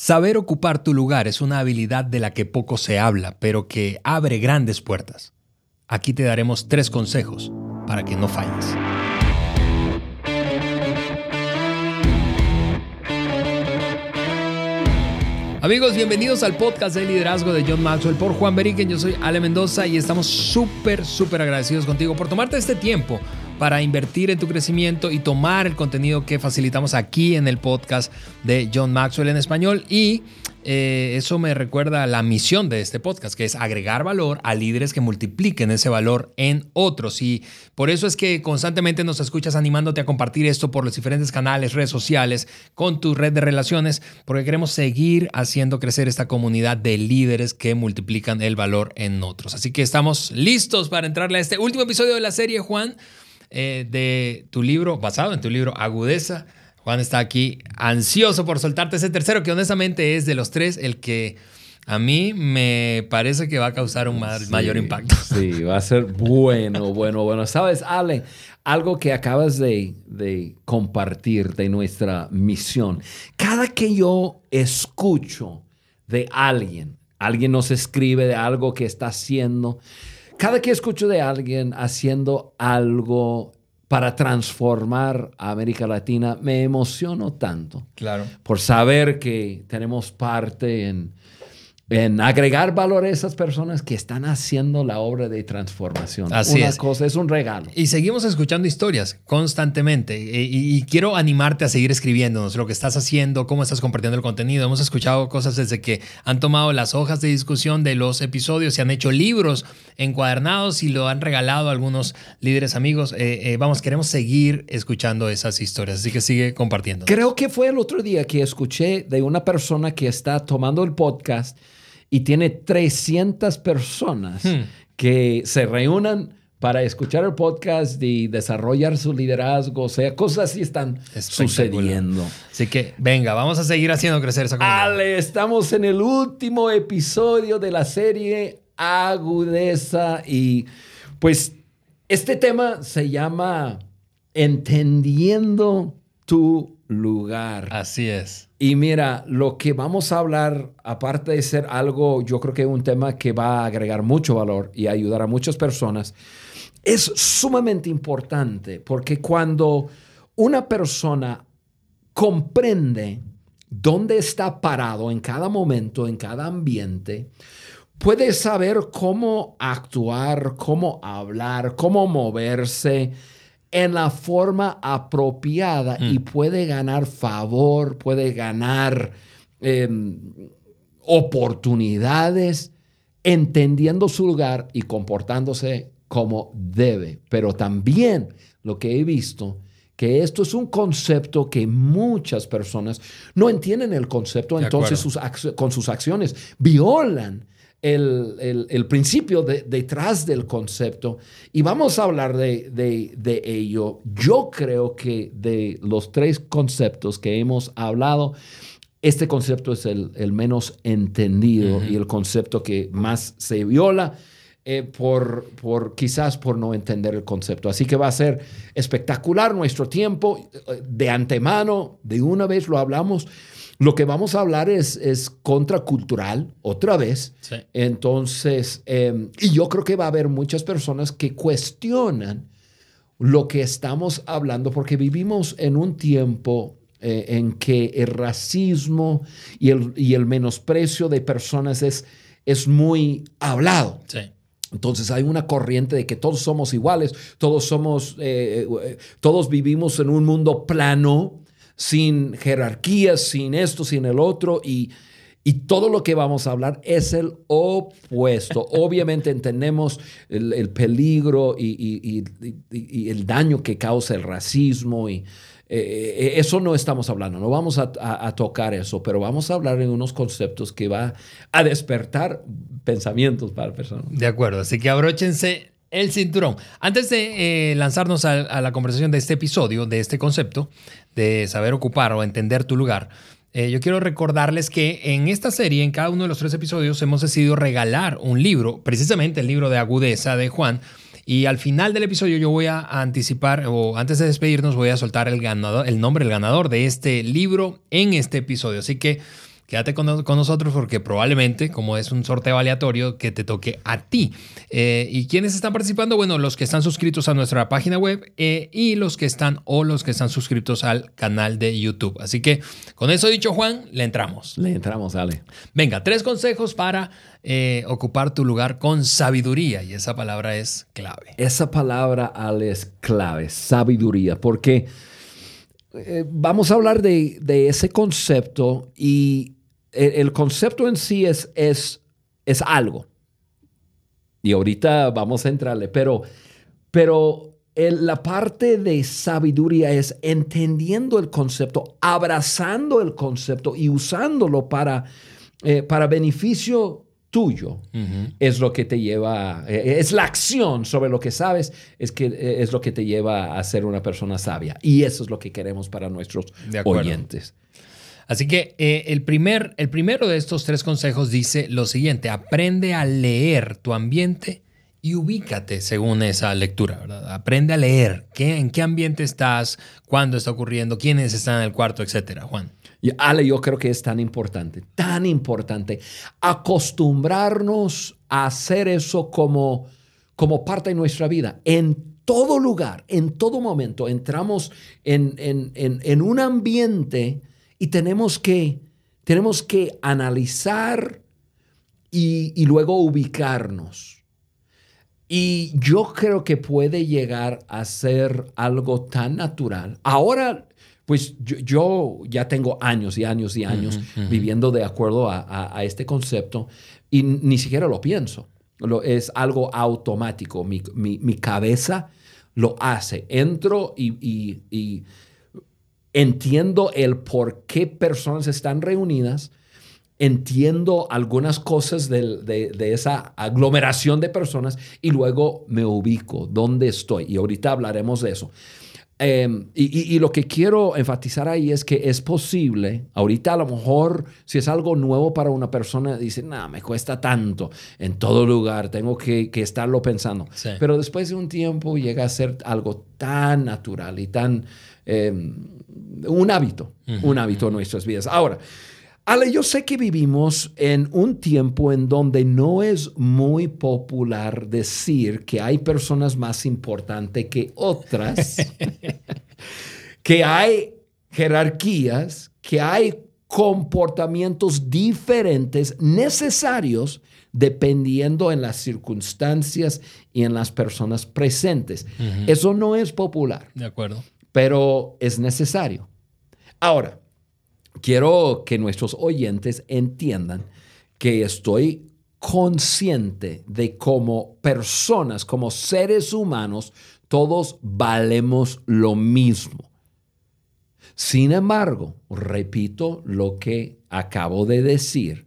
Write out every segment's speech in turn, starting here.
Saber ocupar tu lugar es una habilidad de la que poco se habla, pero que abre grandes puertas. Aquí te daremos tres consejos para que no falles. Amigos, bienvenidos al podcast de liderazgo de John Maxwell por Juan Beriken. Yo soy Ale Mendoza y estamos súper, súper agradecidos contigo por tomarte este tiempo para invertir en tu crecimiento y tomar el contenido que facilitamos aquí en el podcast de John Maxwell en español. Y eh, eso me recuerda la misión de este podcast, que es agregar valor a líderes que multipliquen ese valor en otros. Y por eso es que constantemente nos escuchas animándote a compartir esto por los diferentes canales, redes sociales, con tu red de relaciones, porque queremos seguir haciendo crecer esta comunidad de líderes que multiplican el valor en otros. Así que estamos listos para entrarle a este último episodio de la serie, Juan. Eh, de tu libro, basado en tu libro Agudeza. Juan está aquí ansioso por soltarte ese tercero, que honestamente es de los tres el que a mí me parece que va a causar un mayor impacto. Sí, va a ser bueno, bueno, bueno. Sabes, Ale, algo que acabas de, de compartir de nuestra misión. Cada que yo escucho de alguien, alguien nos escribe de algo que está haciendo, cada que escucho de alguien haciendo algo para transformar a América Latina, me emociono tanto. Claro. Por saber que tenemos parte en, en agregar valor a esas personas que están haciendo la obra de transformación. Así Una es. cosa, es un regalo. Y seguimos escuchando historias constantemente. Y, y, quiero animarte a seguir escribiéndonos lo que estás haciendo, cómo estás compartiendo el contenido. Hemos escuchado cosas desde que han tomado las hojas de discusión de los episodios y han hecho libros encuadernados y lo han regalado a algunos líderes amigos. Eh, eh, vamos, queremos seguir escuchando esas historias. Así que sigue compartiendo. Creo que fue el otro día que escuché de una persona que está tomando el podcast y tiene 300 personas hmm. que se reúnan para escuchar el podcast y desarrollar su liderazgo, o sea, cosas así están sucediendo. Así que venga, vamos a seguir haciendo crecer esa comunidad. Ale, estamos en el último episodio de la serie Agudeza y pues este tema se llama Entendiendo tu lugar. Así es. Y mira, lo que vamos a hablar, aparte de ser algo, yo creo que es un tema que va a agregar mucho valor y ayudar a muchas personas, es sumamente importante porque cuando una persona comprende dónde está parado en cada momento, en cada ambiente, puede saber cómo actuar, cómo hablar, cómo moverse en la forma apropiada y mm. puede ganar favor, puede ganar em, oportunidades, entendiendo su lugar y comportándose como debe. Pero también lo que he visto, que esto es un concepto que muchas personas no entienden el concepto, entonces con sus acciones violan el, principio detrás del concepto y vamos a hablar de, ello. Yo creo que de los tres conceptos que hemos hablado, este concepto es el, menos entendido y el concepto que más se viola. Eh, por, por quizás por no entender el concepto. Así que va a ser espectacular nuestro tiempo. Eh, de antemano, de una vez lo hablamos, lo que vamos a hablar es, es contracultural, otra vez. Entonces, em, y yo creo que va a haber muchas personas que cuestionan lo que estamos hablando porque vivimos en un tiempo eh, en que el racismo y el, y el menosprecio de personas es, es muy hablado. Entonces hay una corriente de que todos somos iguales, todos somos, eh, eh, todos vivimos en un mundo plano sin jerarquías, sin esto, sin el otro, y, todo lo que vamos a hablar es el opuesto. Obviamente entendemos el, peligro y, el daño que causa el racismo y eh, eh, eso no estamos hablando, no vamos a, a, tocar eso, pero vamos a hablar en unos conceptos que va a despertar pensamientos para personas. De acuerdo, así que abróchense el cinturón. Antes de eh, lanzarnos a, la conversación de este episodio, de este concepto, de saber ocupar o entender tu lugar, eh, yo quiero recordarles que en esta serie, en cada uno de los tres episodios, hemos decidido regalar un libro, precisamente el libro de agudeza de Juan. Y al final del episodio yo voy a anticipar, o antes de despedirnos, voy a soltar el, ganador, el nombre del ganador de este libro en este episodio. Así que quédate con, nosotros porque probablemente, como es un sorteo aleatorio, que te toque a ti. Eh, ¿Y quiénes están participando? Bueno, los que están suscritos a nuestra página web eh, y los que están o los que están suscritos al canal de YouTube. Así que con eso dicho, Juan, le entramos. Le entramos, dale. Venga, tres consejos para eh, ocupar tu lugar con sabiduría. Y esa palabra es clave. Esa palabra, Ale, es clave, sabiduría, porque vamos a hablar de, ese concepto y el, concepto en sí es, es, es, algo. Y ahorita vamos a entrarle, pero, pero la parte de sabiduría es entendiendo el concepto, abrazando el concepto y usándolo para, eh, para beneficio tuyo es lo que te lleva, eh, es la acción sobre lo que sabes, es, que, eh, es lo que te lleva a ser una persona sabia. Y eso es lo que queremos para nuestros oyentes. Así que eh, el, primer, el primero de estos tres consejos dice lo siguiente, aprende a leer tu ambiente y ubícate según esa lectura, ¿verdad? Aprende a leer qué, en qué ambiente estás, cuándo está ocurriendo, quiénes están en el cuarto, etcétera, Juan. Y Ale, yo creo que es tan importante, tan importante acostumbrarnos a hacer eso como, como parte de nuestra vida. En todo lugar, en todo momento, entramos en, en, un ambiente y tenemos que, tenemos que analizar y, y luego ubicarnos. Y yo creo que puede llegar a ser algo tan natural. Ahora pues yo, ya tengo años y años y años viviendo de acuerdo a, este concepto y ni siquiera lo pienso. Lo, es algo automático. Mi, cabeza lo hace. Entro y, entiendo el por qué personas están reunidas. Entiendo algunas cosas de, de, esa aglomeración de personas y luego me ubico dónde estoy. Y ahorita hablaremos de eso. Em, y, lo que quiero enfatizar ahí es que es posible, ahorita a lo mejor si es algo nuevo para una persona, dice, no, me cuesta tanto en todo lugar, tengo que, estarlo pensando. Pero después de un tiempo llega a ser algo tan natural y tan, em, un hábito, un hábito en nuestras vidas. Ahora, Ale, yo sé que vivimos en un tiempo en donde no es muy popular decir que hay personas más importantes que otras, que hay jerarquías, que hay comportamientos diferentes necesarios dependiendo en las circunstancias y en las personas presentes. Eso no es popular. De acuerdo. Pero es necesario. Ahora, quiero que nuestros oyentes entiendan que estoy consciente de cómo personas, como seres humanos, todos valemos lo mismo. Sin embargo, repito lo que acabo de decir,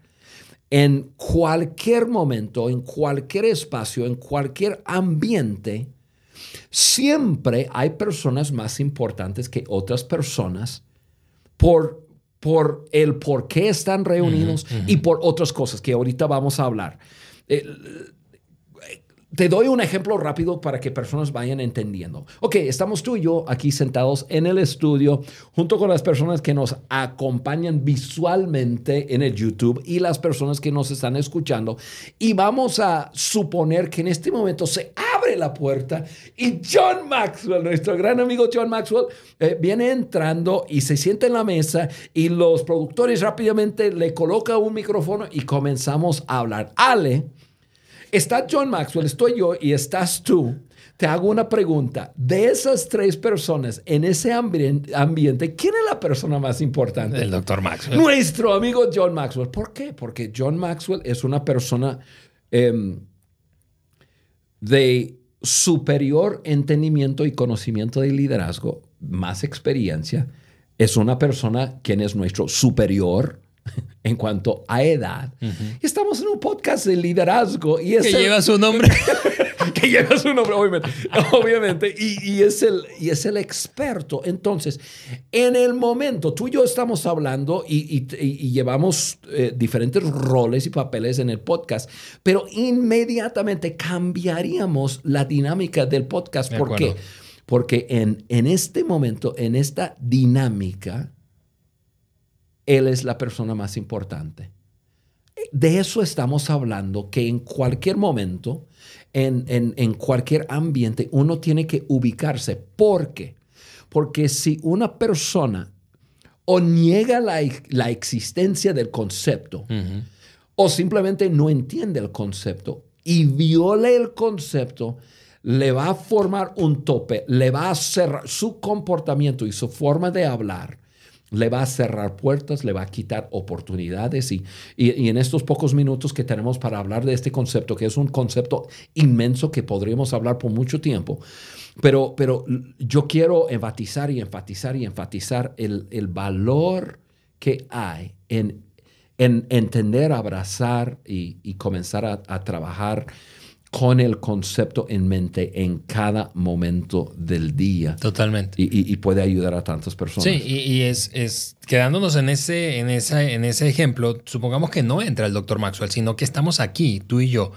en cualquier momento, en cualquier espacio, en cualquier ambiente, siempre hay personas más importantes que otras personas por por el por qué están reunidos y por otras cosas que ahorita vamos a hablar. Eh, te doy un ejemplo rápido para que personas vayan entendiendo. Ok, estamos tú y yo aquí sentados en el estudio junto con las personas que nos acompañan visualmente en el YouTube y las personas que nos están escuchando. Y vamos a suponer que en este momento se abre la puerta y John Maxwell, nuestro gran amigo John Maxwell, eh, viene entrando y se sienta en la mesa y los productores rápidamente le colocan un micrófono y comenzamos a hablar. Ale Está John Maxwell, estoy yo y estás tú. Te hago una pregunta. De esas tres personas en ese ambiente, ¿quién es la persona más importante? El doctor Maxwell. Nuestro amigo John Maxwell. ¿Por qué? Porque John Maxwell es una persona em, de superior entendimiento y conocimiento de liderazgo, más experiencia. Es una persona quien es nuestro superior en cuanto a edad. Estamos en un podcast de liderazgo y es que lleva su nombre. que lleva su nombre, obviamente. Y, es el, y es el experto. Entonces, en el momento, tú y yo estamos hablando y, llevamos eh, diferentes roles y papeles en el podcast, pero inmediatamente cambiaríamos la dinámica del podcast. ¿Por qué? Porque en, en este momento, en esta dinámica, Él es la persona más importante. De eso estamos hablando, que en cualquier momento, en, en cualquier ambiente, uno tiene que ubicarse. ¿Por qué? Porque si una persona o niega la, la existencia del concepto, o simplemente no entiende el concepto y viola el concepto, le va a formar un tope, le va a cerrar su comportamiento y su forma de hablar, le va a cerrar puertas, le va a quitar oportunidades y, y, en estos pocos minutos que tenemos para hablar de este concepto, que es un concepto inmenso que podríamos hablar por mucho tiempo, pero, pero yo quiero enfatizar y enfatizar y enfatizar el, el valor que hay en, en entender, abrazar y, comenzar a trabajar con el concepto en mente en cada momento del día. Totalmente. Y, puede ayudar a tantas personas. Sí, y, es, es, quedándonos en ese, en, esa, en ese ejemplo, supongamos que no entra el doctor Maxwell, sino que estamos aquí, tú y yo.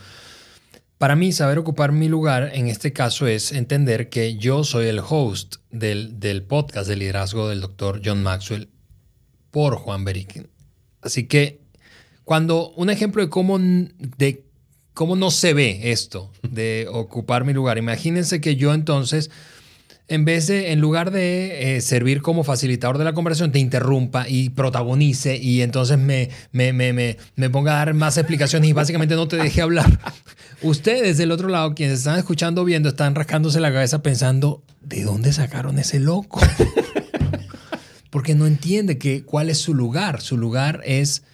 Para mí, saber ocupar mi lugar en este caso es entender que yo soy el host del, del podcast de liderazgo del doctor John Maxwell por Juan Beriken. Así que cuando un ejemplo de cómo, de ¿Cómo no se ve esto de ocupar mi lugar? Imagínense que yo entonces, en vez de, en lugar de eh, servir como facilitador de la conversación, te interrumpa y protagonice y entonces me, me, me, me, ponga a dar más explicaciones y básicamente no te deje hablar. Ustedes del otro lado, quienes están escuchando, viendo, están rascándose la cabeza pensando, ¿de dónde sacaron ese loco? Porque no entiende que, cuál es su lugar. Su lugar es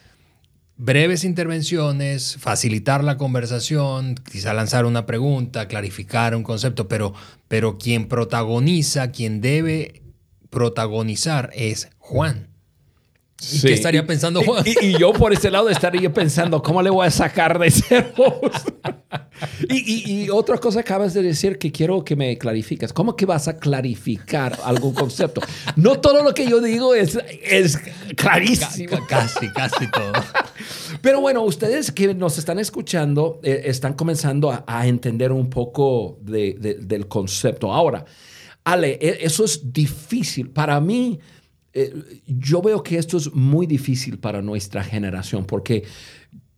breves intervenciones, facilitar la conversación, quizá lanzar una pregunta, clarificar un concepto, pero, pero quien protagoniza, quien debe protagonizar es Juan. ¿Y qué estaría pensando Juan? Y, yo por ese lado estaría pensando, ¿cómo le voy a sacar de ese y, y, otra cosa acabas de decir que quiero que me clarifiques. ¿Cómo que vas a clarificar algún concepto? No todo lo que yo digo es, es clarísimo. Casi, casi todo. Pero bueno, ustedes que nos están escuchando eh, están comenzando a, entender un poco del concepto. Ahora, Ale, e, eso es difícil. Para mí, eh, yo veo que esto es muy difícil para nuestra generación porque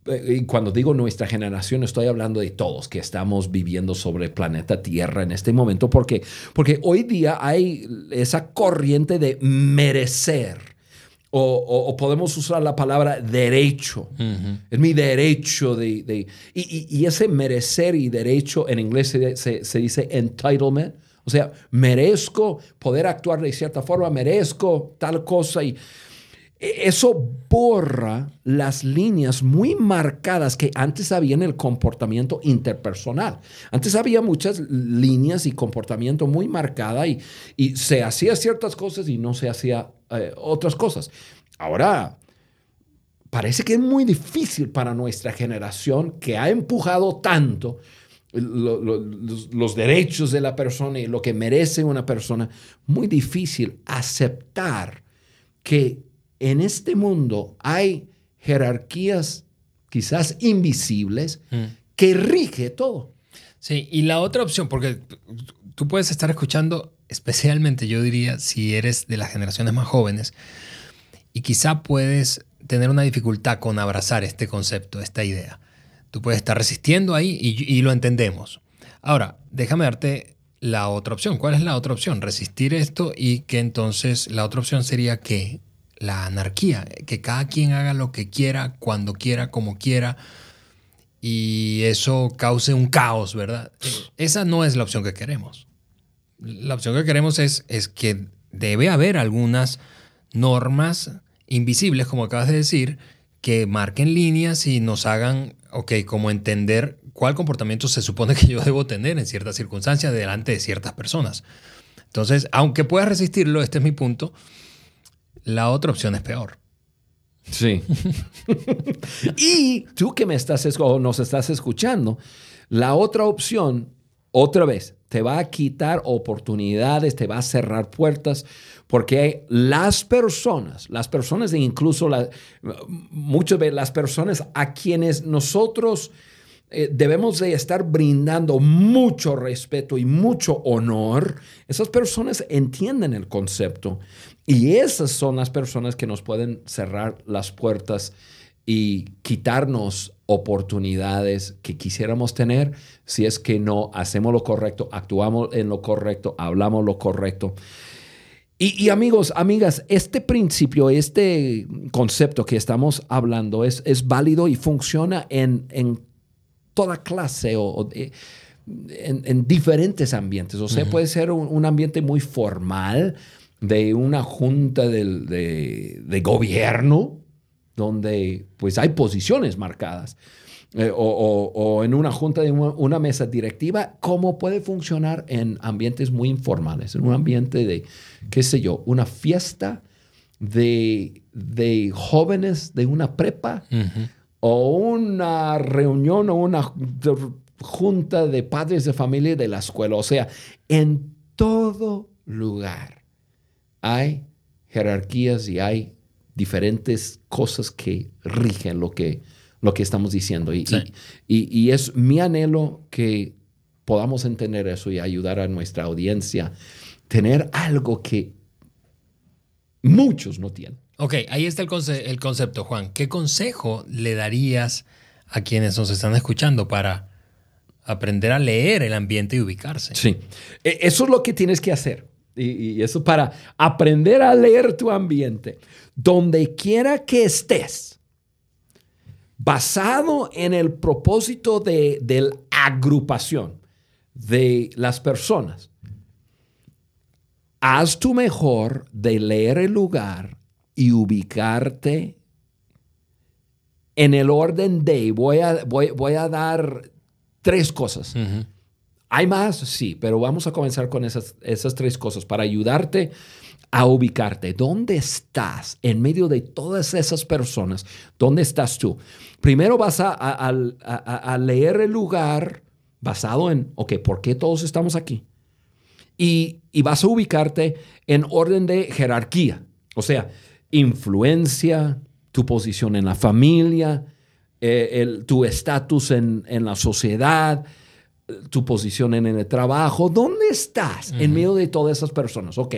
eh, cuando digo nuestra generación, estoy hablando de todos que estamos viviendo sobre el planeta Tierra en este momento, porque, porque hoy día hay esa corriente de merecer. O, podemos usar la palabra derecho. Es mi derecho de... y, ese merecer y derecho en inglés se, se dice entitlement. O sea, merezco poder actuar de cierta forma, merezco tal cosa y e, eso borra las líneas muy marcadas que antes había en el comportamiento interpersonal. Antes había muchas líneas y comportamiento muy marcada y, se hacía ciertas cosas y no se hacía eh, otras cosas. Ahora, parece que es muy difícil para nuestra generación que ha empujado tanto los, derechos de la persona y lo que merece una persona, muy difícil aceptar que en este mundo hay jerarquías quizás invisibles mm. que rige todo. Sí, y la otra opción, porque tú puedes estar escuchando, especialmente yo diría, si eres de las generaciones más jóvenes, y quizá puedes tener una dificultad con abrazar este concepto, esta idea. Tú puedes estar resistiendo ahí y, lo entendemos. Ahora, déjame darte la otra opción. ¿Cuál es la otra opción? Resistir esto y que entonces la otra opción sería que la anarquía, que cada quien haga lo que quiera, cuando quiera, como quiera, y eso cause un caos, ¿verdad? Esa no es la opción que queremos. La opción que queremos es, es que debe haber algunas normas invisibles, como acabas de decir, que marquen líneas y nos hagan, ok, como entender cuál comportamiento se supone que yo debo tener en ciertas circunstancias delante de ciertas personas. Entonces, aunque puedas resistirlo, este es mi punto, la otra opción es peor. Sí. y tú que me estás o nos estás escuchando, la otra opción, otra vez, te va a quitar oportunidades, te va a cerrar puertas, porque las personas, las personas e incluso la, muchas veces las personas a quienes nosotros eh, debemos de estar brindando mucho respeto y mucho honor, esas personas entienden el concepto y esas son las personas que nos pueden cerrar las puertas y quitarnos oportunidades que quisiéramos tener si es que no hacemos lo correcto, actuamos en lo correcto, hablamos lo correcto. Y, amigos, amigas, este principio, este concepto que estamos hablando es, es válido y funciona en, en toda clase o, en, diferentes ambientes. O sea, puede ser un, ambiente muy formal de una junta de, de, gobierno donde pues hay posiciones marcadas. Eh, o, o, en una junta de una, mesa directiva, ¿cómo puede funcionar en ambientes muy informales, en un ambiente de, qué sé yo, una fiesta de, de jóvenes de una prepa o una reunión o una junta de padres de familia de la escuela. O sea, en todo lugar hay jerarquías y hay diferentes cosas que rigen lo que, lo que estamos diciendo. Y, y, es mi anhelo que podamos entender eso y ayudar a nuestra audiencia, tener algo que muchos no tienen. Ok, ahí está el, el concepto, Juan. ¿Qué consejo le darías a quienes nos están escuchando para aprender a leer el ambiente y ubicarse? Sí, e, eso es lo que tienes que hacer. Y, eso para aprender a leer tu ambiente, donde quiera que estés, basado en el propósito de, de la agrupación de las personas. Haz tu mejor de leer el lugar y ubicarte en el orden de, voy a, voy, a dar tres cosas. ¿Hay más? Sí, pero vamos a comenzar con esas, esas tres cosas para ayudarte a ubicarte. ¿Dónde estás en medio de todas esas personas? ¿Dónde estás tú? Primero vas a, a, leer el lugar basado en, ok, ¿por qué todos estamos aquí? Y, y vas a ubicarte en orden de jerarquía. O sea, influencia, tu posición en la familia, eh, tu estatus en, la sociedad, tu posición en el trabajo. ¿Dónde estás en medio de todas esas personas? Ok,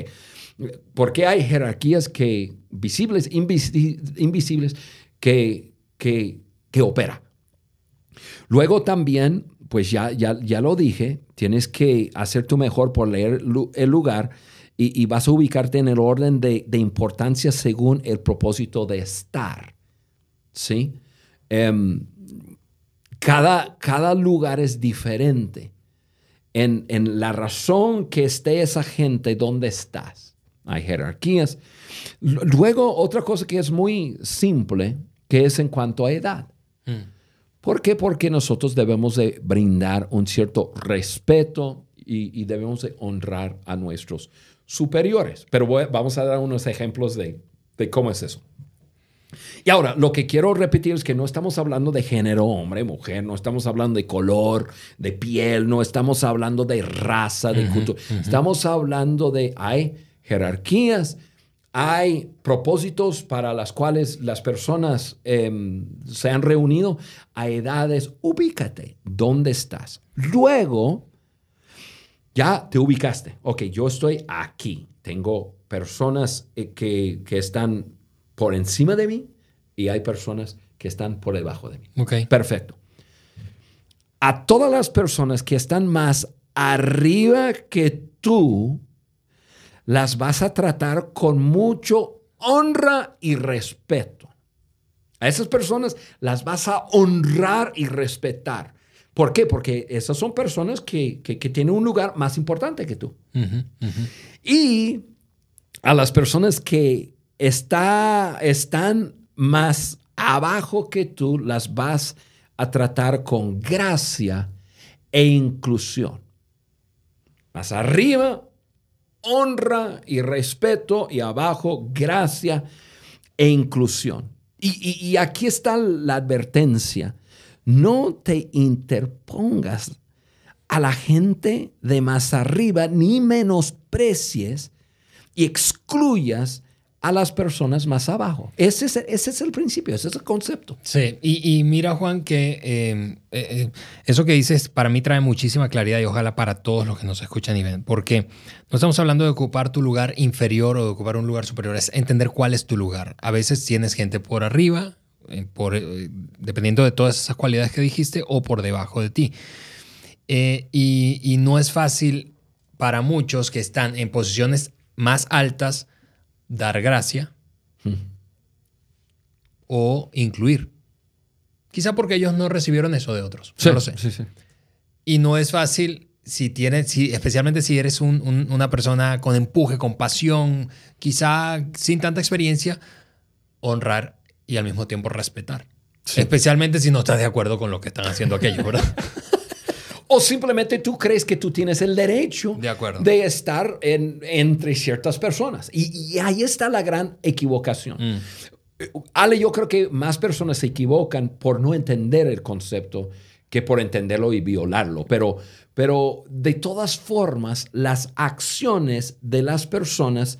porque hay jerarquías que visibles, invisibles, que, que, que opera. Luego también, pues ya, ya, ya lo dije, tienes que hacer tu mejor por leer el lugar y, vas a ubicarte en el orden de, importancia según el propósito de estar. ¿Sí? Em, cada, cada lugar es diferente en, la razón que esté esa gente donde estás. Hay jerarquías. Luego, otra cosa que es muy simple, que es en cuanto a edad. Mm. ¿Por qué? Porque nosotros debemos de brindar un cierto respeto y, y debemos de honrar a nuestros superiores. Pero vamos a dar unos ejemplos de, cómo es eso. Y ahora, lo que quiero repetir es que no estamos hablando de género, hombre, mujer, no estamos hablando de color, de piel, no estamos hablando de raza, de cultura. Estamos hablando de, hay jerarquías, hay propósitos para las cuales las personas em, se han reunido a edades. Ubícate, ¿dónde estás? Luego, ya te ubicaste. Ok, yo estoy aquí. Tengo personas eh, que, están por encima de mí y hay personas que están por debajo de mí. Ok. Perfecto. A todas las personas que están más arriba que tú, las vas a tratar con mucho honra y respeto. A esas personas las vas a honrar y respetar. ¿Por qué? Porque esas son personas que, tienen un lugar más importante que tú. Y a las personas que está, están más abajo que tú, las vas a tratar con gracia e inclusión. Más arriba, honra y respeto y abajo, gracia e inclusión. y aquí está la advertencia no te interpongas a la gente de más arriba, ni menosprecies y excluyas a las personas más abajo. Ese es, ese es el principio, ese es el concepto. Sí, y, mira Juan que em, eh, eh, eso que dices para mí trae muchísima claridad y ojalá para todos los que nos escuchan y ven, porque no estamos hablando de ocupar tu lugar inferior o de ocupar un lugar superior, es entender cuál es tu lugar. A veces tienes gente por arriba, eh, por, dependiendo de todas esas cualidades que dijiste, o por debajo de ti. Y, y no es fácil para muchos que están en posiciones más altas dar gracia o incluir. Quizá porque ellos no recibieron eso de otros. no lo sé. Y no es fácil si tienes, si, especialmente si eres una persona con empuje, con pasión, quizá sin tanta experiencia, honrar y al mismo tiempo respetar. Especialmente si no estás de acuerdo con lo que están haciendo aquellos, ¿verdad? o simplemente tú crees que tú tienes el derecho de, estar entre ciertas personas. Y, ahí está la gran equivocación. Mm. Ale, yo creo que más personas se equivocan por no entender el concepto que por entenderlo y violarlo. Pero, pero de todas formas, las acciones de las personas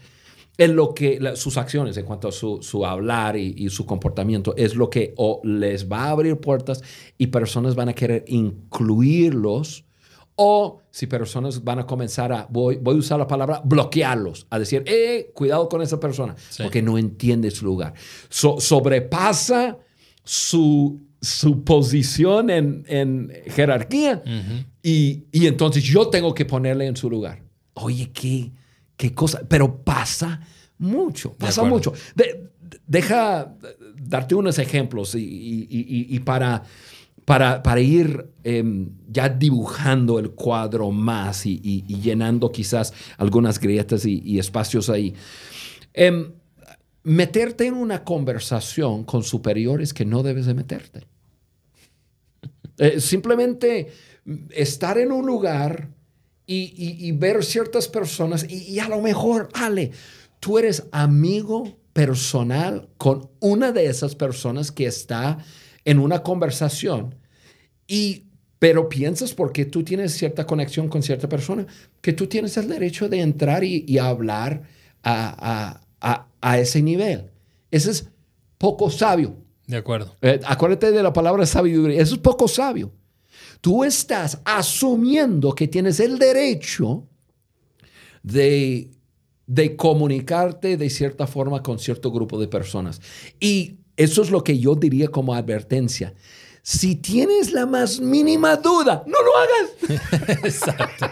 en lo que sus acciones en cuanto a su, hablar y, su comportamiento es lo que o les va a abrir puertas y personas van a querer incluirlos o si personas van a comenzar a, voy, voy a usar la palabra, bloquearlos, a decir, eh, cuidado con esa persona, porque no entiende su lugar. sobrepasa su, su posición en, jerarquía y, y entonces yo tengo que ponerle en su lugar. Oye, ¿qué? Qué cosa, pero pasa mucho, pasa mucho. deja darte unos ejemplos y, para, para, para, ir em, ya dibujando el cuadro más y, llenando quizás algunas grietas y, espacios ahí. Em, meterte en una conversación con superiores que no debes de meterte. Eh, simplemente estar en un lugar y, ver ciertas personas y, a lo mejor, Ale, tú eres amigo personal con una de esas personas que está en una conversación y pero piensas porque tú tienes cierta conexión con cierta persona que tú tienes el derecho de entrar y, hablar a, ese nivel. Eso es poco sabio. De acuerdo. Eh, acuérdate de la palabra sabiduría. Eso es poco sabio tú estás asumiendo que tienes el derecho de, de comunicarte de cierta forma con cierto grupo de personas. Y eso es lo que yo diría como advertencia. Si tienes la más mínima duda, no lo hagas. Exacto.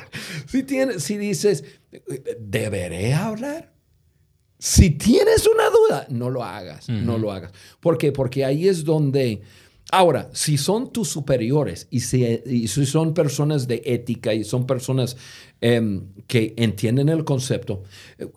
si, tienes, si dices, ¿deberé hablar? Si tienes una duda, no lo hagas, no lo hagas. ¿Por qué? Porque ahí es donde Ahora, si son tus superiores y si, son personas de ética y son personas em, que entienden el concepto,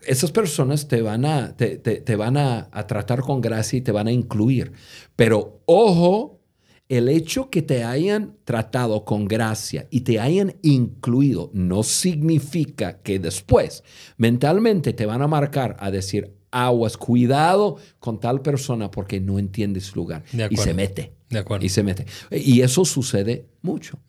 esas personas te van, a, te, van a, tratar con gracia y te van a incluir. Pero ojo, el hecho que te hayan tratado con gracia y te hayan incluido no significa que después mentalmente te van a marcar a decir, aguas, cuidado con tal persona porque no entiende su lugar y se mete. De acuerdo. Y se mete. Y eso sucede mucho.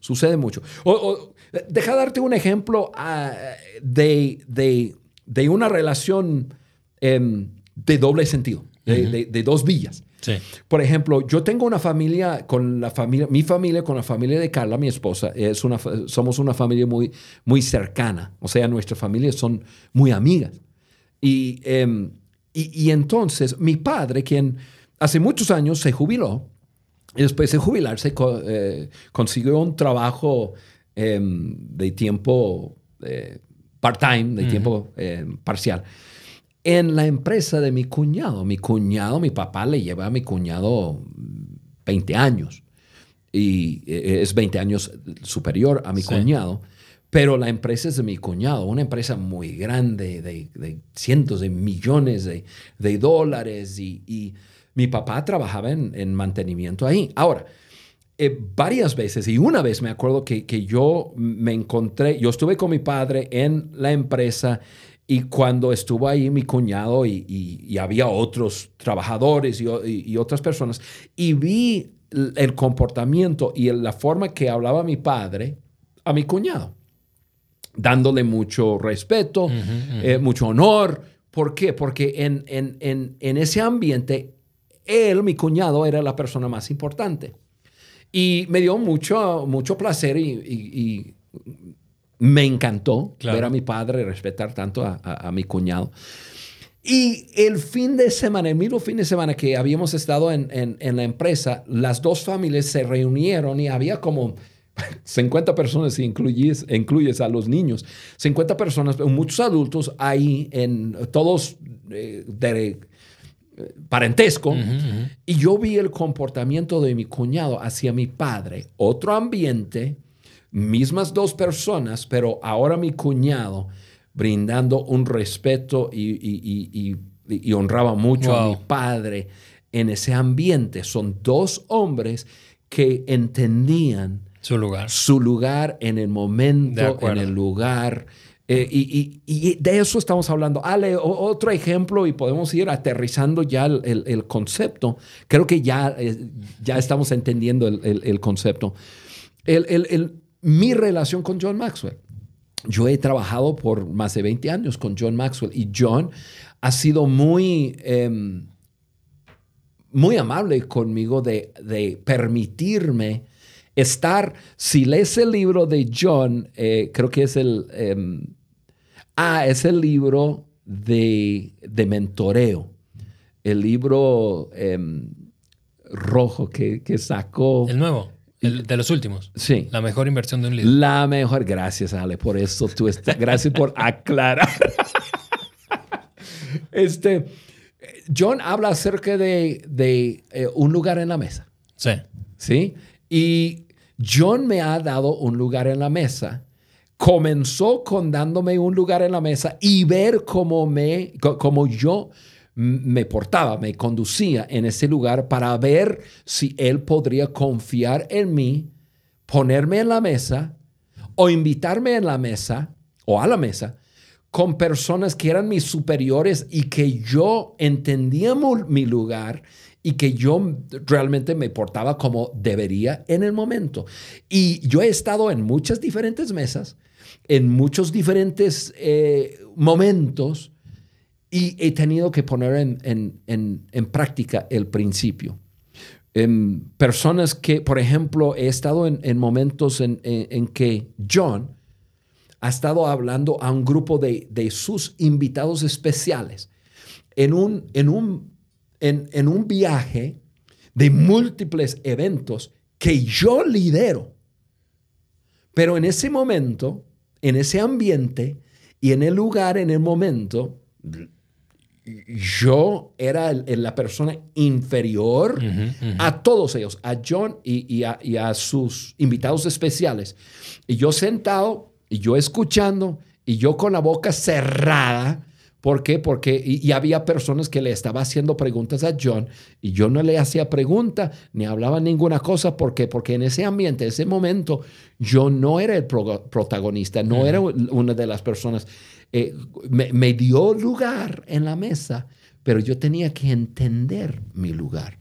Sucede mucho. O, deja darte un ejemplo ah, de, de, una relación em, de doble sentido, de, dos villas. Sí. Por ejemplo, yo tengo una familia con la familia, mi familia con la familia de Carla, mi esposa, es una, somos una familia muy, muy cercana. O sea, nuestras familias son muy amigas. Y, em, y, y entonces mi padre, quien hace muchos años se jubiló, y después de jubilarse, eh, consiguió un trabajo em, de tiempo eh, part-time, de tiempo em, parcial, en la empresa de mi cuñado. Mi cuñado, mi papá le lleva a mi cuñado 20 años y eh, es 20 años superior a mi cuñado. Pero la empresa es de mi cuñado, una empresa muy grande, de, cientos de millones de, dólares y mi papá trabajaba en, mantenimiento ahí. Ahora, eh, varias veces, y una vez me acuerdo que, yo me encontré, yo estuve con mi padre en la empresa y cuando estuvo ahí mi cuñado y, había otros trabajadores y, otras personas, y vi el comportamiento y la forma que hablaba mi padre a mi cuñado, dándole mucho respeto, eh, mucho honor, ¿Por qué? Porque en, en, en, en ese ambiente, él, mi cuñado, era la persona más importante. Y me dio mucho, mucho placer y, y- y me encantó Claro. ver a mi padre respetar tanto a, a- a mi cuñado. Y el fin de semana, el mismo fin de semana que habíamos estado en, en- en la empresa, las dos familias se reunieron y había como 50 personas, si incluyes, incluyes a los niños, 50 personas, muchos adultos ahí, en todos eh, de eh, parentesco. Y yo vi el comportamiento de mi cuñado hacia mi padre. Otro ambiente, mismas dos personas, pero ahora mi cuñado brindando un respeto y, y- y- y- y honraba mucho a mi padre en ese ambiente. Son dos hombres que entendían Su lugar. su lugar en el momento, en el lugar. Eh, y, y- y de eso estamos hablando. Ale, otro ejemplo y podemos ir aterrizando ya el, el- el concepto. Creo que ya, eh, ya estamos entendiendo el, el- concepto. El- el- el- mi relación con John Maxwell. Yo he trabajado por más de 20 años con John Maxwell y John ha sido muy... em, muy amable conmigo de, de permitirme estar, si lees el libro de John, eh, creo que es el, em, ah, es el libro de, de mentoreo, el libro em, rojo que, que sacó. El nuevo. El de los últimos. sí. La mejor inversión de un libro. La mejor, gracias Ale, por eso tú estás, gracias por aclarar. Este, John habla acerca de, de, eh, un lugar en la mesa, Sí. ¿sí? Y John me ha dado un lugar en la mesa. Comenzó con dándome un lugar en la mesa y ver cómo, me, cómo yo me portaba, me conducía en ese lugar para ver si él podría confiar en mí, ponerme en la mesa o invitarme en la mesa o a la mesa con personas que eran mis superiores y que yo entendía mi lugar y que yo realmente me portaba como debería en el momento. Y yo he estado en muchas diferentes mesas, en muchos diferentes eh, momentos y he tenido que poner en, en- en- en práctica el principio. Em, personas que, por ejemplo, he estado en, en momentos en, en- en que John ha estado hablando a un grupo de, de sus invitados especiales en un, en, un, en, en un viaje de múltiples eventos que yo lidero. Pero en ese momento, en ese ambiente y en el lugar, en el momento, yo era el- el- la persona inferior a todos ellos, a John y, y a, y a sus invitados especiales. Y yo sentado y yo escuchando y yo con la boca cerrada. ¿Por qué? Porque y, y había personas que le estaba haciendo preguntas a John y yo no le hacía pregunta ni hablaba ninguna cosa. ¿Por qué? Porque en ese ambiente, ese momento, yo no era el pro- protagonista, no era una de las personas. Eh, me, me dio lugar en la mesa, pero yo tenía que entender mi lugar.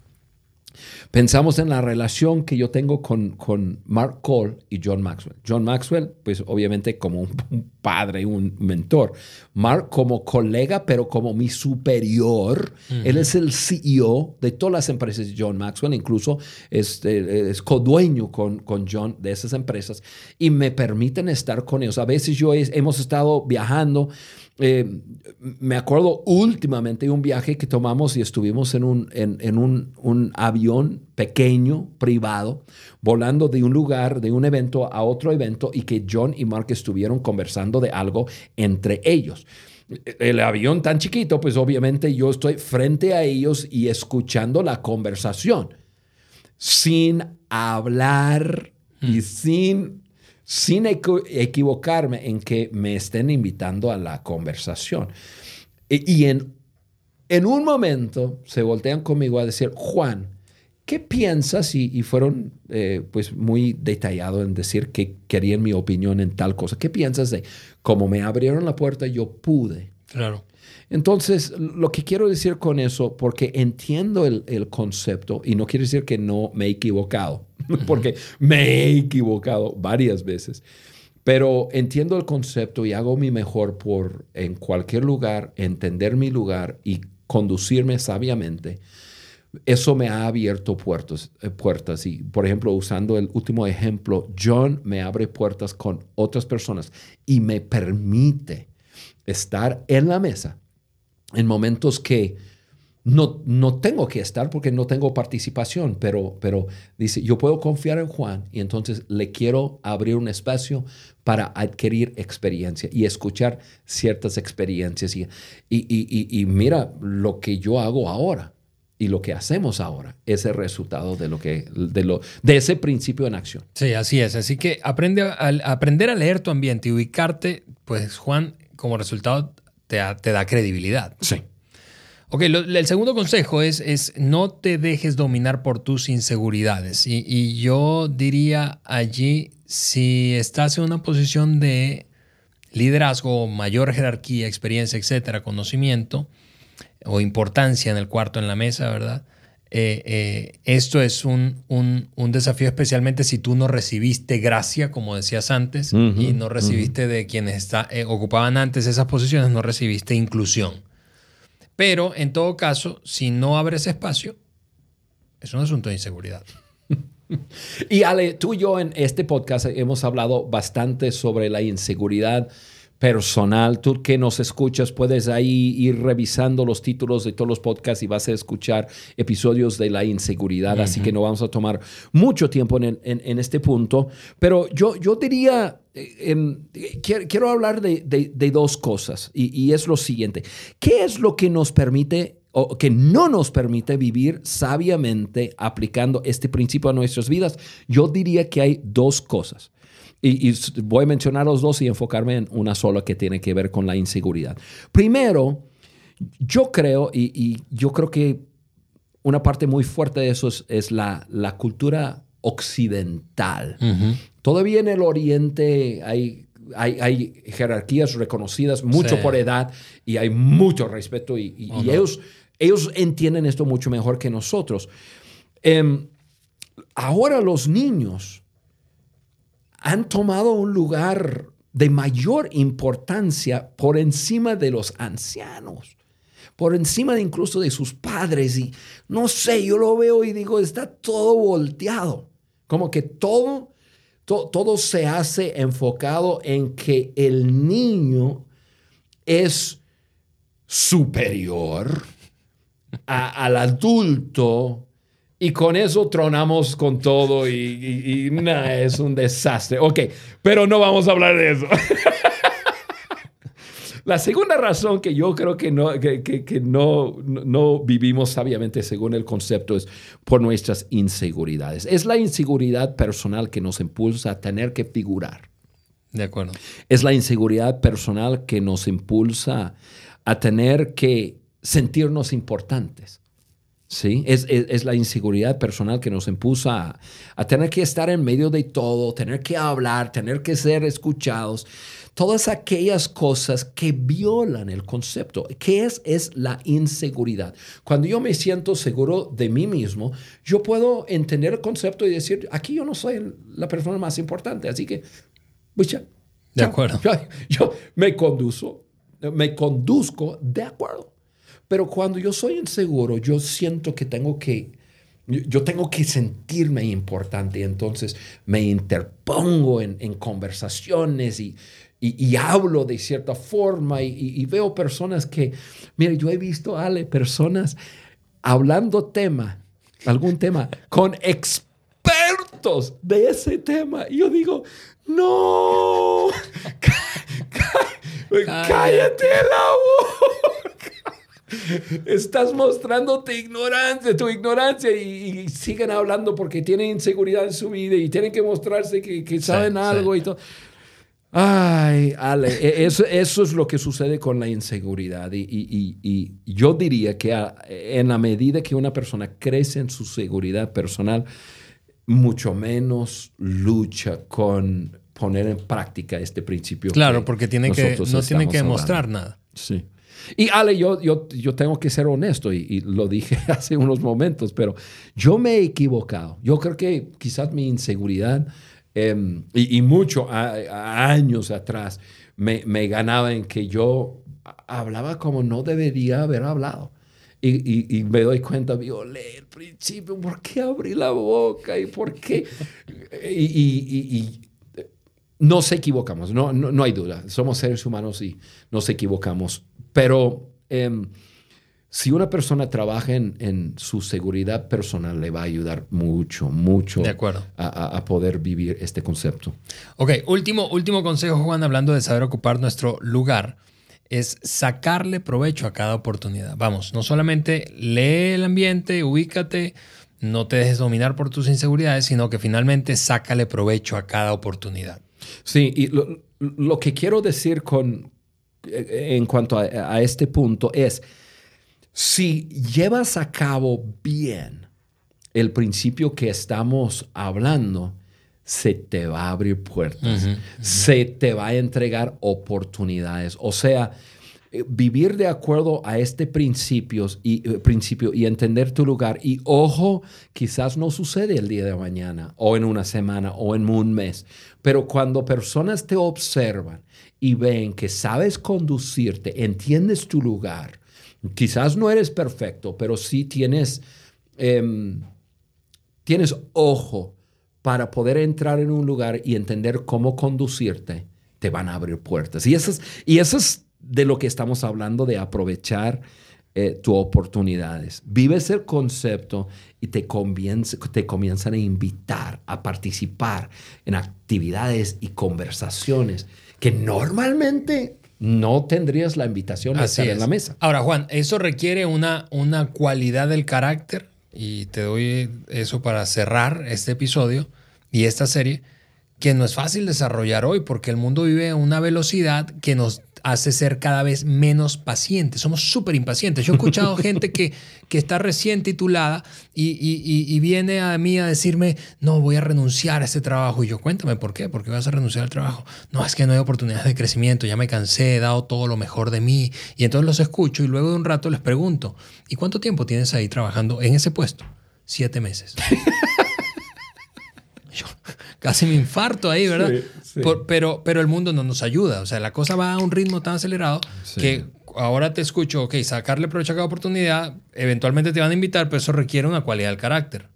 Pensamos en la relación que yo tengo con, con Mark Cole y John Maxwell. John Maxwell, pues obviamente como un, un padre, un mentor. Mark como colega, pero como mi superior. Él es el CEO de todas las empresas de John Maxwell, incluso este, es codueño con, con John de esas empresas y me permiten estar con ellos. A veces yo he- hemos estado viajando. Eh, me acuerdo últimamente de un viaje que tomamos y estuvimos en un, en, en un, un avión pequeño, privado, volando de un lugar, de un evento a otro evento y que John y Mark estuvieron conversando de algo entre ellos. El avión tan chiquito, pues obviamente yo estoy frente a ellos y escuchando la conversación sin hablar y sin, sin equ- equivocarme en que me estén invitando a la conversación. Y, y en, en un momento se voltean conmigo a decir, Juan, ¿qué piensas? Y, y fueron eh, pues muy detallados en decir que querían mi opinión en tal cosa. ¿Qué piensas de cómo me abrieron la puerta yo pude? Claro. Entonces, lo que quiero decir con eso, porque entiendo el, el concepto y no quiere decir que no me he equivocado, porque me he equivocado varias veces, Pero entiendo el concepto y hago mi mejor por en cualquier lugar entender mi lugar y conducirme sabiamente. Eso me ha abierto puertas, eh, puertas. Y, por ejemplo, usando el último ejemplo, John me abre puertas con otras personas y me permite estar en la mesa en momentos que no, no tengo que estar porque no tengo participación, pero, pero dice, yo puedo confiar en Juan y entonces le quiero abrir un espacio para adquirir experiencia y escuchar ciertas experiencias. Y, y, y, mira lo que yo hago ahora y lo que hacemos ahora es el resultado de, lo que, de, lo, de ese principio en acción. Sí, así es. Así que aprende a, aprender a leer tu ambiente y ubicarte, pues Juan, como resultado te, te da credibilidad. Sí. Ok, el segundo consejo es, es no te dejes dominar por tus inseguridades. Y, yo diría allí, si estás en una posición de liderazgo, mayor jerarquía, experiencia, etcétera, conocimiento o importancia en el cuarto, en la mesa, ¿verdad? Eh, eh, esto es un, un, un, desafío especialmente si tú no recibiste gracia, como decías antes, y no recibiste de quienes está, eh, ocupaban antes esas posiciones, no recibiste inclusión. Pero en todo caso, si no abres espacio, es un asunto de inseguridad. y Ale, tú y yo en este podcast hemos hablado bastante sobre la inseguridad personal. Tú que nos escuchas, puedes ahí ir revisando los títulos de todos los podcasts y vas a escuchar episodios de la inseguridad. Así que no vamos a tomar mucho tiempo en, este punto. Pero yo, yo diría, eh, em, quiero, hablar de, dos cosas y, es lo siguiente. ¿Qué es lo que nos permite o que no nos permite vivir sabiamente aplicando este principio a nuestras vidas? Yo diría que hay dos cosas. Y, voy a mencionar los dos y enfocarme en una sola que tiene que ver con la inseguridad. Primero, yo creo, y, yo creo que una parte muy fuerte de eso es, la, cultura occidental. Todavía en el Oriente hay hay, jerarquías reconocidas, mucho por edad, y hay mucho respeto, y, ellos, ellos entienden esto mucho mejor que nosotros. Em, ahora los niños han tomado un lugar de mayor importancia por encima de los ancianos, por encima de incluso de sus padres. Y no sé, yo lo veo y digo, está todo volteado. Como que todo, todo se hace enfocado en que el niño es superior al adulto y con eso tronamos con todo y, y, es un desastre. Ok, pero no vamos a hablar de eso. La segunda razón que yo creo que, no, que, que, no, no vivimos sabiamente según el concepto es por nuestras inseguridades. Es la inseguridad personal que nos impulsa a tener que figurar. De acuerdo. Es la inseguridad personal que nos impulsa a tener que sentirnos importantes. ¿sí? Es, la inseguridad personal que nos impulsa a, tener que estar en medio de todo, tener que hablar, tener que ser escuchados. Todas aquellas cosas que violan el concepto. ¿Qué es? Es la inseguridad. Cuando yo me siento seguro de mí mismo, yo puedo entender el concepto y decir, aquí yo no soy la persona más importante, así que, pucha, de acuerdo. yo me conduzco, me conduzco de acuerdo. Pero cuando yo soy inseguro, yo siento que tengo que, yo tengo que sentirme importante. Entonces me interpongo en, conversaciones y, y, hablo de cierta forma y, veo personas que, mire, yo he visto, Ale, personas hablando tema, algún tema, con expertos de ese tema. Y yo digo, no, cállate la boca. Estás mostrando tu ignorancia, tu ignorancia y, siguen hablando porque tienen inseguridad en su vida y tienen que mostrarse que, saben algo y todo. Ay, Ale, e, eso, eso, es lo que sucede con la inseguridad. Y, y, yo diría que en la medida que una persona crece en su seguridad personal, mucho menos lucha con poner en práctica este principio. Claro, porque tiene que, no tiene que demostrar nada. Sí. Y Ale, yo, yo, yo tengo que ser honesto y, lo dije hace unos momentos, pero yo me he equivocado. Yo creo que quizás mi inseguridad em, y, y, mucho años atrás me, me ganaba en que yo hablaba como no debería haber hablado. Y, y, me doy cuenta, violé el principio, ¿por qué abrí la boca? ¿Y por qué? y, y nos equivocamos, no, no, no, hay duda. Somos seres humanos y nos equivocamos. Pero em, si una persona trabaja en, en, su seguridad personal, le va a ayudar mucho, mucho de acuerdo. A, a, poder vivir este concepto. Ok, último, último consejo, Juan, hablando de saber ocupar nuestro lugar es sacarle provecho a cada oportunidad. Vamos, no solamente lee el ambiente, ubícate, no te dejes dominar por tus inseguridades, sino que finalmente sácale provecho a cada oportunidad. Sí, y lo, que quiero decir con, eh, en cuanto a, a este punto es, si llevas a cabo bien el principio que estamos hablando, se te va a abrir puertas, se te va a entregar oportunidades. O sea, eh, vivir de acuerdo a este principios y, eh, principio y entender tu lugar. Y ojo, quizás no sucede el día de mañana o en una semana o en un mes, pero cuando personas te observan y ven que sabes conducirte, entiendes tu lugar, quizás no eres perfecto, pero sí tienes, em, tienes ojo para poder entrar en un lugar y entender cómo conducirte, te van a abrir puertas. Y eso es, y eso es de lo que estamos hablando, de aprovechar eh, tus oportunidades. Vives el concepto y te, te comienzan a invitar a participar en actividades y conversaciones que normalmente no tendrías la invitación a estar en la mesa. Ahora, Juan, eso requiere una, una cualidad del carácter y te doy eso para cerrar este episodio y esta serie, que no es fácil desarrollar hoy porque el mundo vive a una velocidad que nos hace ser cada vez menos pacientes. Somos súper impacientes. Yo he escuchado gente que, que está recién titulada y, y, viene a mí a decirme, no, voy a renunciar a este trabajo. Y yo, cuéntame, ¿por qué? ¿Por qué vas a renunciar al trabajo? No, es que no hay oportunidades de crecimiento, ya me cansé, he dado todo lo mejor de mí. Y entonces los escucho y luego de un rato les pregunto, ¿y cuánto tiempo tienes ahí trabajando en ese puesto? Siete meses. casi me infarto ahí, ¿verdad? pero, pero el mundo no nos ayuda. O sea, la cosa va a un ritmo tan acelerado que ahora te escucho, ok, sacarle provecho a cada oportunidad, eventualmente te van a invitar, pero eso requiere una cualidad del carácter.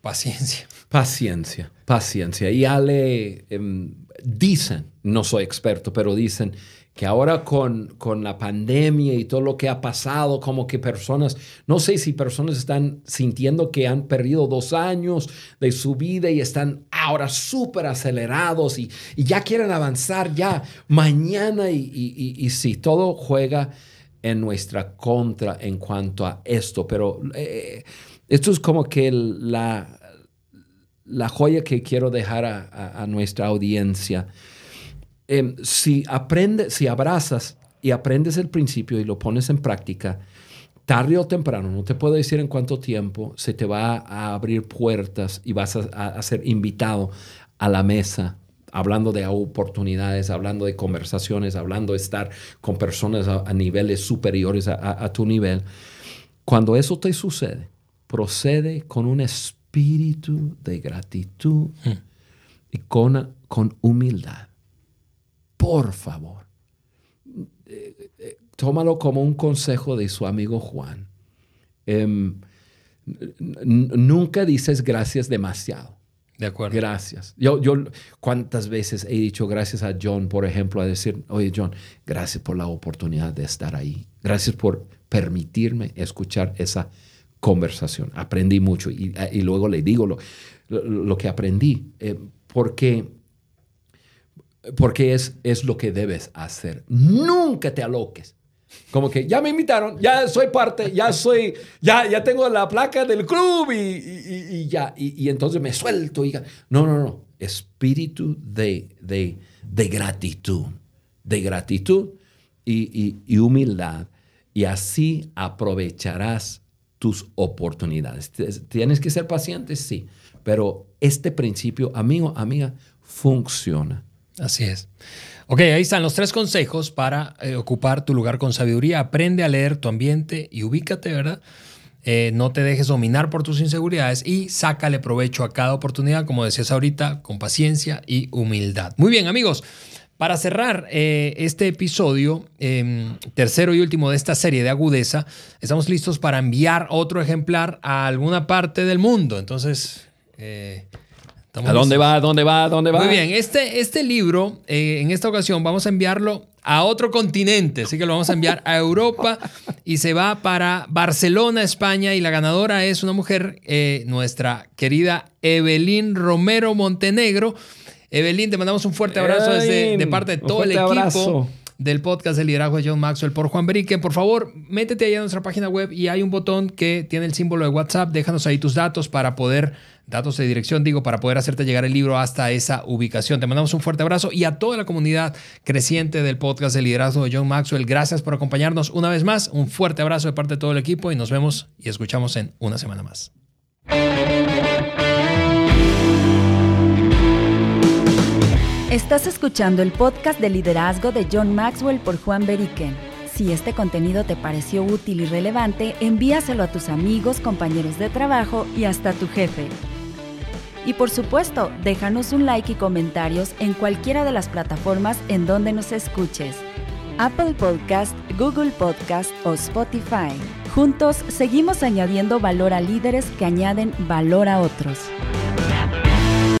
Paciencia. Paciencia, paciencia. Y Ale, em, dicen, no soy experto, pero dicen que ahora con, con, la pandemia y todo lo que ha pasado, como que personas, no sé si personas están sintiendo que han perdido dos años de su vida y están ahora súper acelerados y, y, ya quieren avanzar ya mañana y, y, y, sí, todo juega en nuestra contra en cuanto a esto, pero eh, esto es como que la, la joya que quiero dejar a, a nuestra audiencia Em, si aprendes, si abrazas y aprendes el principio y lo pones en práctica, tarde o temprano, no te puedo decir en cuánto tiempo, se te va a abrir puertas y vas a, ser invitado a la mesa, hablando de oportunidades, hablando de conversaciones, hablando de estar con personas a, niveles superiores a, tu nivel. Cuando eso te sucede, procede con un espíritu de gratitud hmm. y con, con humildad por favor, eh, eh, tómalo como un consejo de su amigo Juan. Em, nunca dices gracias demasiado. De acuerdo. Gracias. Yo, yo, ¿cuántas veces he dicho gracias a John, por ejemplo, a decir, oye, John, gracias por la oportunidad de estar ahí. Gracias por permitirme escuchar esa conversación. Aprendí mucho y, luego le digo lo, lo, que aprendí, eh, porque porque es, es lo que debes hacer. Nunca te aloques. Como que ya me invitaron, ya soy parte, ya soy, ya, ya tengo la placa del club y, ya, y, entonces me suelto. Y, no, no, no. Espíritu de, de, de gratitud, de gratitud y, humildad. Y así aprovecharás tus oportunidades. Tienes que ser paciente, sí, pero este principio, amigo, amiga, funciona. Así es. Ok, ahí están los tres consejos para eh, ocupar tu lugar con sabiduría. Aprende a leer tu ambiente y ubícate, ¿verdad? eh, no te dejes dominar por tus inseguridades y sácale provecho a cada oportunidad, como decías ahorita, con paciencia y humildad. Muy bien, amigos. Para cerrar eh, este episodio, em, tercero y último de esta serie de agudeza, estamos listos para enviar otro ejemplar a alguna parte del mundo. Entonces, eh, ¿a dónde va? ¿A dónde va? ¿A dónde va? Muy bien, este, este libro, eh, en esta ocasión, vamos a enviarlo a otro continente, así que lo vamos a enviar a Europa y se va para Barcelona, España, y la ganadora es una mujer, nuestra querida Evelyn Romero Montenegro. Evelyn, te mandamos un fuerte abrazo desde, de parte de todo el equipo del podcast de liderazgo de John Maxwell por Juan Beriken. Por favor, métete ahí a nuestra página web y hay un botón que tiene el símbolo de WhatsApp. Déjanos ahí tus datos para poder, datos de dirección, digo, para poder hacerte llegar el libro hasta esa ubicación. Te mandamos un fuerte abrazo y a toda la comunidad creciente del podcast de liderazgo de John Maxwell. Gracias por acompañarnos una vez más. Un fuerte abrazo de parte de todo el equipo y nos vemos y escuchamos en una semana más. Estás escuchando el podcast de liderazgo de John Maxwell por Juan Beriken. Si este contenido te pareció útil y relevante, envíaselo a tus amigos, compañeros de trabajo y hasta tu jefe. Y por supuesto, déjanos un like y comentarios en cualquiera de las plataformas en donde nos escuches. Apple Podcast, Google Podcast o Spotify. Juntos seguimos añadiendo valor a líderes que añaden valor a otros.